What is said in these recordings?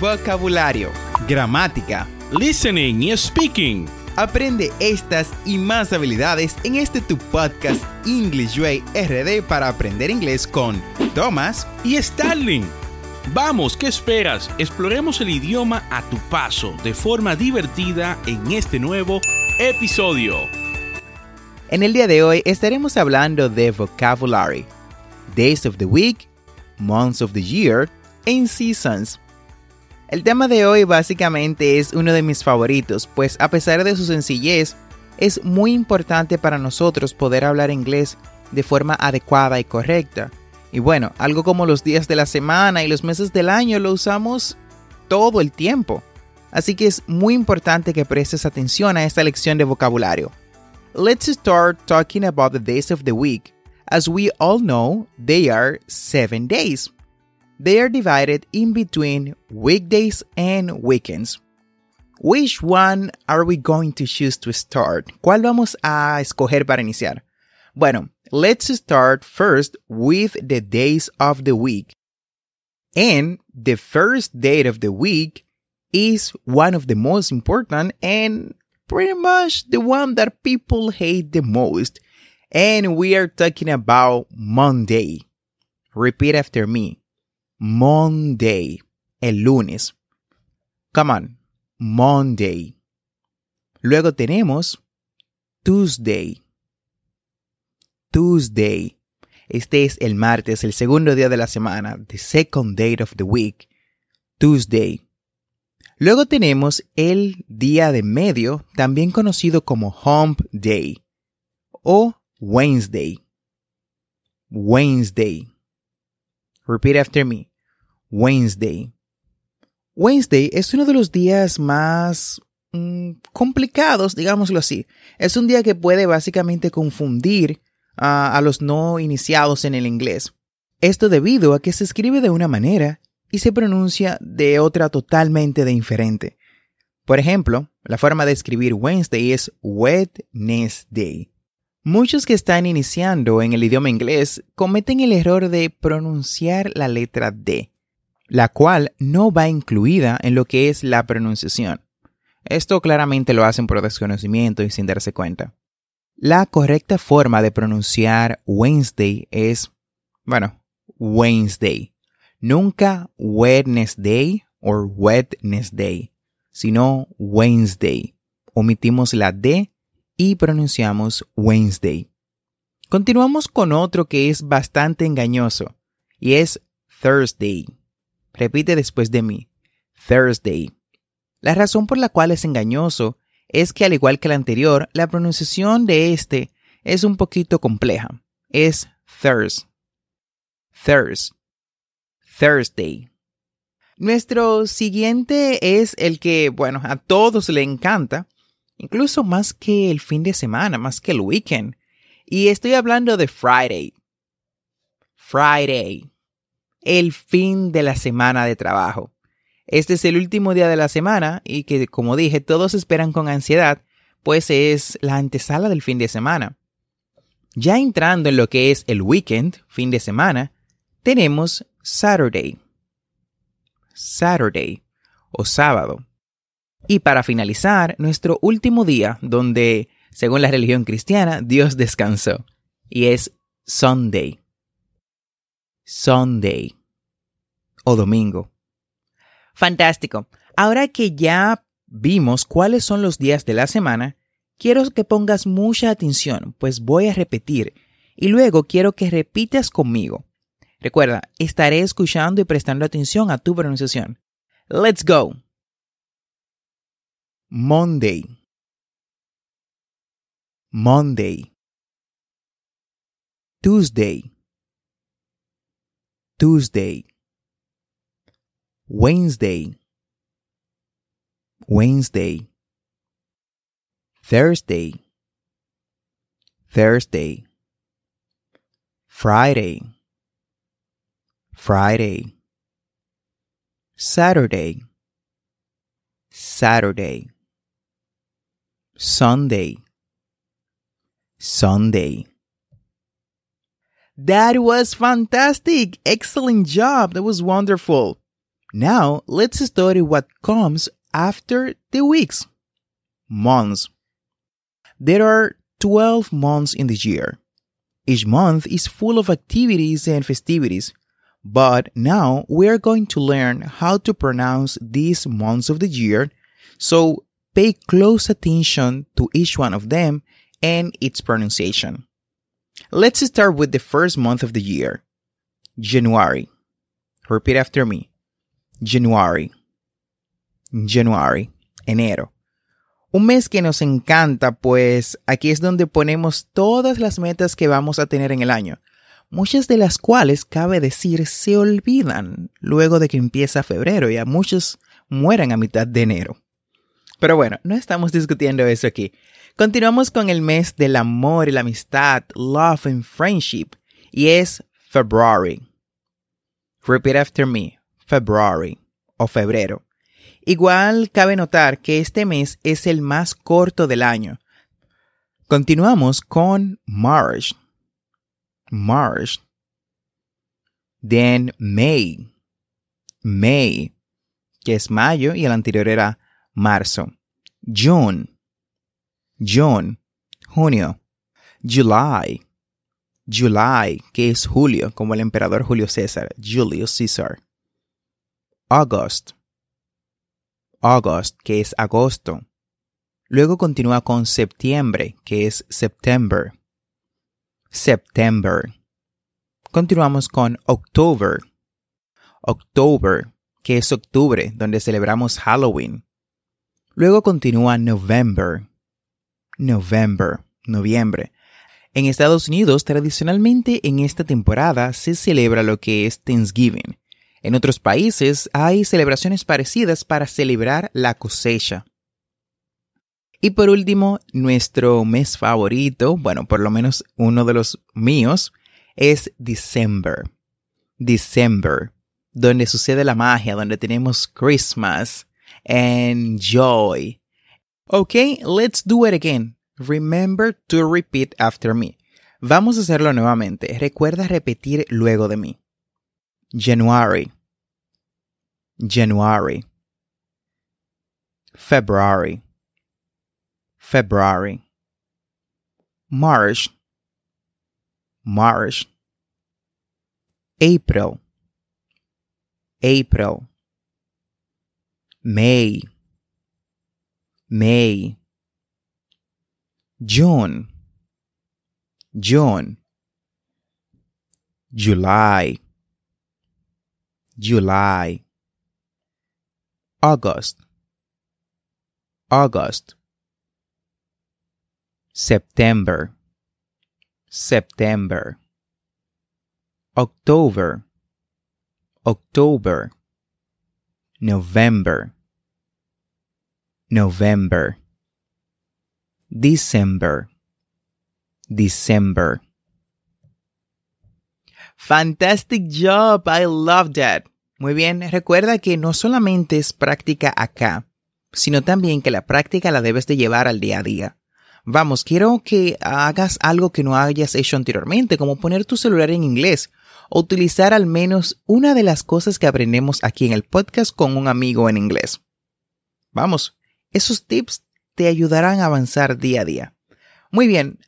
vocabulario, gramática, listening y speaking. Aprende estas y más habilidades en este tu podcast English Way RD para aprender inglés con Thomas y Starling. Vamos, ¿qué esperas? Exploremos el idioma a tu paso de forma divertida en este nuevo episodio. En el día de hoy estaremos hablando de vocabulary, days of the week, months of the year and seasons. El tema de hoy básicamente es uno de mis favoritos, pues a pesar de su sencillez, es muy importante para nosotros poder hablar inglés de forma adecuada y correcta. Y bueno, algo como los días de la semana y los meses del año lo usamos todo el tiempo. Así que es muy importante que prestes atención a esta lección de vocabulario. Let's start talking about the days of the week. As we all know, they are seven days. They are divided in between weekdays and weekends. Which one are we going to choose to start? ¿Cuál vamos a escoger para iniciar? Bueno, let's start first with the days of the week. And the first day of the week is one of the most important and pretty much the one that people hate the most. And we are talking about Monday. Repeat after me. Monday, el lunes. Come on, Monday. Luego tenemos Tuesday. Tuesday. Este es el martes, el segundo día de la semana, the second day of the week. Tuesday. Luego tenemos el día de medio, también conocido como Hump Day o Wednesday. Wednesday. Repeat after me. Wednesday. Wednesday es uno de los días más mm, complicados, digámoslo así. Es un día que puede básicamente confundir a los no iniciados en el inglés. Esto debido a que se escribe de una manera y se pronuncia de otra totalmente diferente. Por ejemplo, la forma de escribir Wednesday es Wednesday. Muchos que están iniciando en el idioma inglés cometen el error de pronunciar la letra D, la cual no va incluida en lo que es la pronunciación. Esto claramente lo hacen por desconocimiento y sin darse cuenta. La correcta forma de pronunciar Wednesday es, bueno, Wednesday. Nunca Wednesday o Wednesday, sino Wednesday. Omitimos la D y pronunciamos Wednesday. Continuamos con otro que es bastante engañoso y es Thursday. Repite después de mí. Thursday. La razón por la cual es engañoso es que al igual que el anterior, la pronunciación de este es un poquito compleja. Es Thurs. Thurs. Thursday. Nuestro siguiente es el que, bueno, a todos le encanta incluso más que el fin de semana, más que el weekend. Y estoy hablando de Friday. Friday. El fin de la semana de trabajo. Este es el último día de la semana y que, como dije, todos esperan con ansiedad, pues es la antesala del fin de semana. Ya entrando en lo que es el weekend, fin de semana, tenemos Saturday. Saturday o sábado. Y para finalizar, nuestro último día, donde, según la religión cristiana, Dios descansó, y es Sunday. Sunday. O domingo. Fantástico. Ahora que ya vimos cuáles son los días de la semana, quiero que pongas mucha atención, pues voy a repetir, y luego quiero que repitas conmigo. Recuerda, estaré escuchando y prestando atención a tu pronunciación. Let's go. Monday, Monday, Tuesday, Tuesday, Wednesday, Wednesday, Thursday, Thursday, Friday, Friday, Saturday, Saturday. Sunday. Sunday. That was fantastic. Excellent job. That was wonderful. Now, let's study what comes after the weeks. Months. There are 12 months in the year. Each month is full of activities and festivities, but now we are going to learn how to pronounce these months of the year, so pay close attention to each one of them and its pronunciation. Let's start with the first month of the year, January. Repeat after me. January. January. Enero. Un mes que nos encanta, pues aquí es donde ponemos todas las metas que vamos a tener en el año, muchas de las cuales, cabe decir, se olvidan luego de que empieza febrero y a muchos mueren a mitad de enero. Pero bueno, no estamos discutiendo eso aquí. Continuamos con el mes del amor y la amistad, love and friendship, y es February. Repeat after me, February o febrero. Igual cabe notar que este mes es el más corto del año. Continuamos con March. March. Then May. May, que es mayo y el anterior era marzo. June. June. Junio. July. July, que es julio, como el emperador Julio César, Julius Caesar. August. August, que es agosto. Luego continúa con septiembre, que es September. September. Continuamos con October. October, que es octubre, donde celebramos Halloween. Luego continúa November. November, noviembre. En Estados Unidos, tradicionalmente en esta temporada se celebra lo que es Thanksgiving, en otros países hay celebraciones parecidas para celebrar la cosecha. Y por último, nuestro mes favorito, bueno, por lo menos uno de los míos, es December. December, donde sucede la magia, donde tenemos Christmas and joy. Okay, let's do it again. Remember to repeat after me. Vamos a hacerlo nuevamente. Recuerda repetir luego de mí. January. January, February, February, March, March, April, April, May, May, June, June, July, July, August, August, September, September, October, October, November, November, December, December. Fantastic job! I love that. Muy bien, recuerda que no solamente es práctica acá, sino también que la práctica la debes de llevar al día a día. Vamos, quiero que hagas algo que no hayas hecho anteriormente, como poner tu celular en inglés o utilizar al menos una de las cosas que aprendemos aquí en el podcast con un amigo en inglés. Vamos, esos tips te ayudarán a avanzar día a día. Muy bien,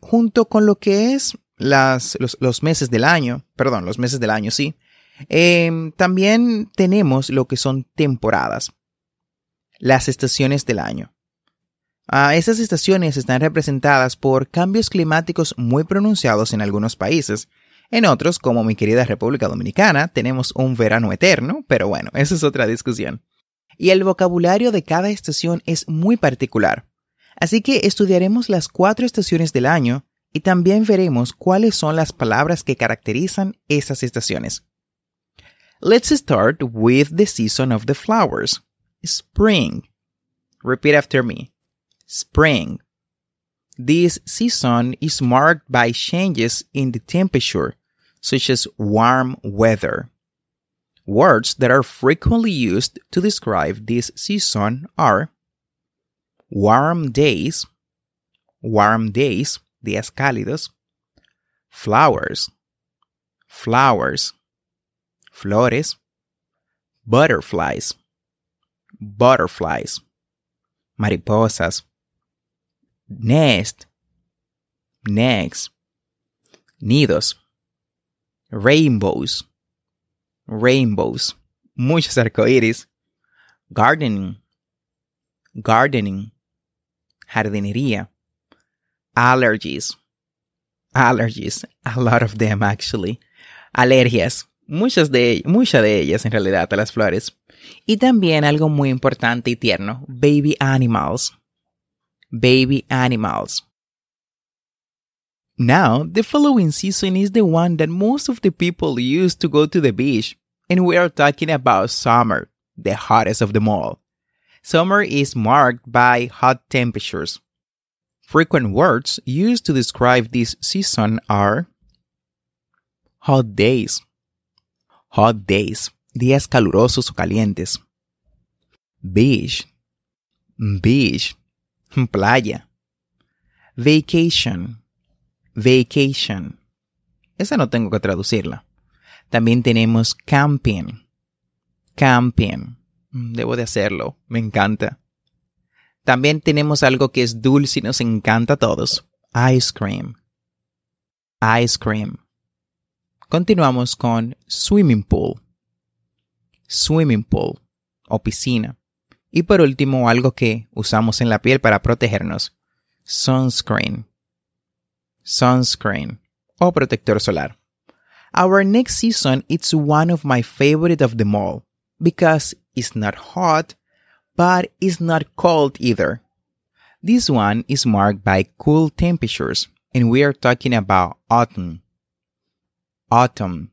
junto con lo que es los, los meses del año, perdón, los meses del año, sí, Em, también tenemos lo que son temporadas, las estaciones del año. Ah, estas estaciones están representadas por cambios climáticos muy pronunciados en algunos países. En otros, como mi querida República Dominicana, tenemos un verano eterno, pero bueno, esa es otra discusión. Y el vocabulario de cada estación es muy particular. Así que estudiaremos las cuatro estaciones del año y también veremos cuáles son las palabras que caracterizan esas estaciones. Let's start with the season of the flowers. Spring. Repeat after me. Spring. This season is marked by changes in the temperature, such as warm weather. Words that are frequently used to describe this season are warm days, warm days, días cálidos, flowers, flowers, flores, butterflies, butterflies, mariposas, nest, nests, nidos, rainbows, rainbows, muchos arcoíris, gardening, gardening, jardinería, allergies, allergies, a lot of them actually, alergias, muchas de, muchas de ellas en realidad a las flores. Y también algo muy importante y tierno, baby animals. Baby animals. Now, the following season is the one that most of the people use to go to the beach, and we are talking about summer, the hottest of them all. Summer is marked by hot temperatures. Frequent words used to describe this season are hot days, hot days, días calurosos o calientes, beach, beach, playa, vacation, vacation. Esa no tengo que traducirla. También tenemos camping, camping. Debo de hacerlo, me encanta. También tenemos algo que es dulce y nos encanta a todos. Ice cream. Ice cream. Continuamos con swimming pool. Swimming pool o piscina. Y por último, algo que usamos en la piel para protegernos. Sunscreen. Sunscreen o protector solar. Our next season it's one of my favorite of them all because it's not hot but it's not cold either. This one is marked by cool temperatures, and we are talking about autumn. Autumn.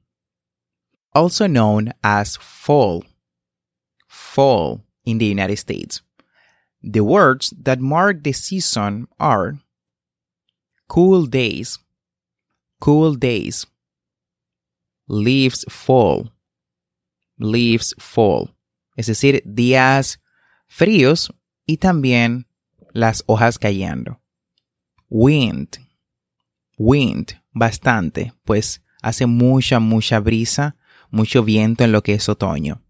Also known as fall. Fall in the United States. The words that mark the season are cool days, cool days, leaves fall, leaves fall. Es decir, días fríos y también las hojas cayendo. Wind, wind, bastante, pues hace mucha, mucha brisa, mucho viento en lo que es otoño.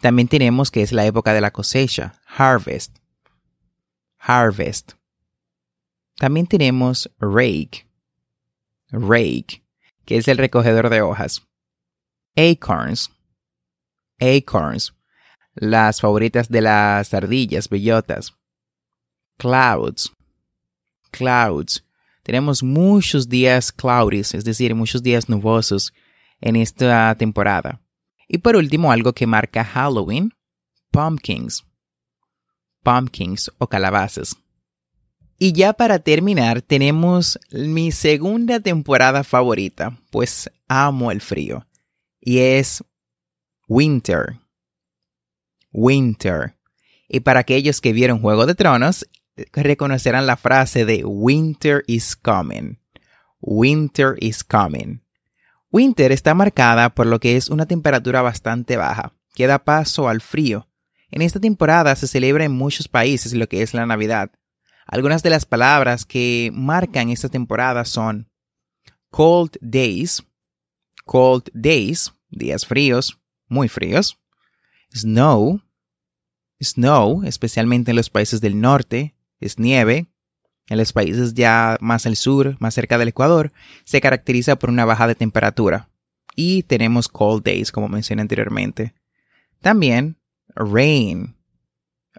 También tenemos que es la época de la cosecha, harvest, harvest. También tenemos rake, rake, que es el recogedor de hojas. Acorns, acorns, las favoritas de las ardillas, bellotas. Clouds. Clouds. Tenemos muchos días cloudy, es decir, muchos días nubosos en esta temporada. Y por último, algo que marca Halloween, pumpkins. Pumpkins o calabazas. Y ya para terminar, tenemos mi segunda temporada favorita, pues amo el frío. Y es winter winter. Y para aquellos que vieron Juego de Tronos, reconocerán la frase de Winter is coming. Winter is coming. Winter está marcada por lo que es una temperatura bastante baja, que da paso al frío. En esta temporada se celebra en muchos países lo que es la Navidad. Algunas de las palabras que marcan esta temporada son cold days, cold days, días fríos, muy fríos, snow, snow, especialmente en los países del norte, es nieve. En los países ya más al sur, más cerca del Ecuador, se caracteriza por una baja de temperatura. Y tenemos cold days, como mencioné anteriormente. También rain,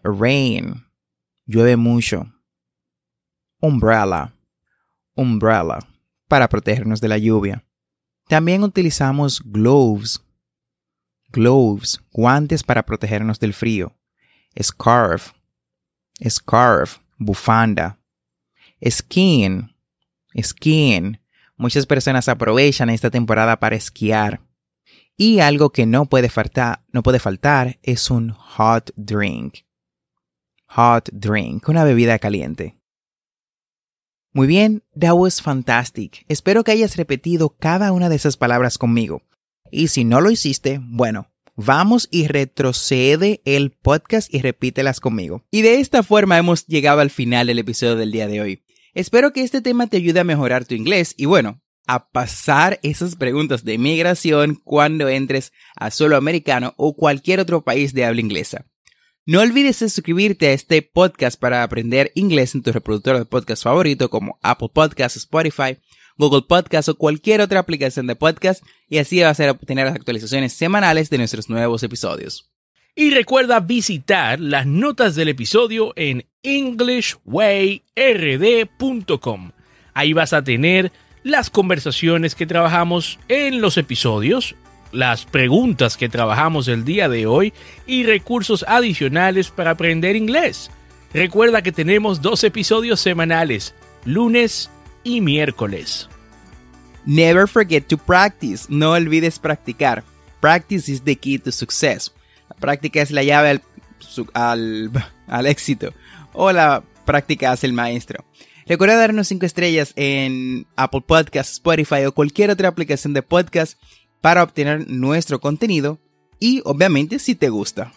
rain, llueve mucho. Umbrella, umbrella, para protegernos de la lluvia. También utilizamos gloves, gloves, guantes para protegernos del frío scarf, scarf, bufanda, skiing, skiing. Muchas personas aprovechan esta temporada para esquiar. Y algo que no puede faltar, no puede faltar es un hot drink. Hot drink, una bebida caliente. Muy bien, that was fantastic. Espero que hayas repetido cada una de esas palabras conmigo. Y si no lo hiciste, bueno, vamos y retrocede el podcast y repítelas conmigo. Y de esta forma hemos llegado al final del episodio del día de hoy. Espero que este tema te ayude a mejorar tu inglés y bueno, a pasar esas preguntas de migración cuando entres a Solo Americano o cualquier otro país de habla inglesa. No olvides suscribirte a este podcast para aprender inglés en tu reproductor de podcast favorito como Apple Podcasts, Spotify, Google Podcasts o cualquier otra aplicación de podcast y así vas a obtener las actualizaciones semanales de nuestros nuevos episodios. Y recuerda visitar las notas del episodio en englishwayrd.com. Ahí vas a tener las conversaciones que trabajamos en los episodios, las preguntas que trabajamos el día de hoy y recursos adicionales para aprender inglés. Recuerda que tenemos dos episodios semanales, lunes y miércoles. Never forget to practice. No olvides practicar. Practice is the key to success. La práctica es la llave al, al éxito. O la práctica hace el maestro. Recuerda darnos 5 estrellas en Apple Podcasts, Spotify o cualquier otra aplicación de podcast para obtener nuestro contenido y obviamente si te gusta.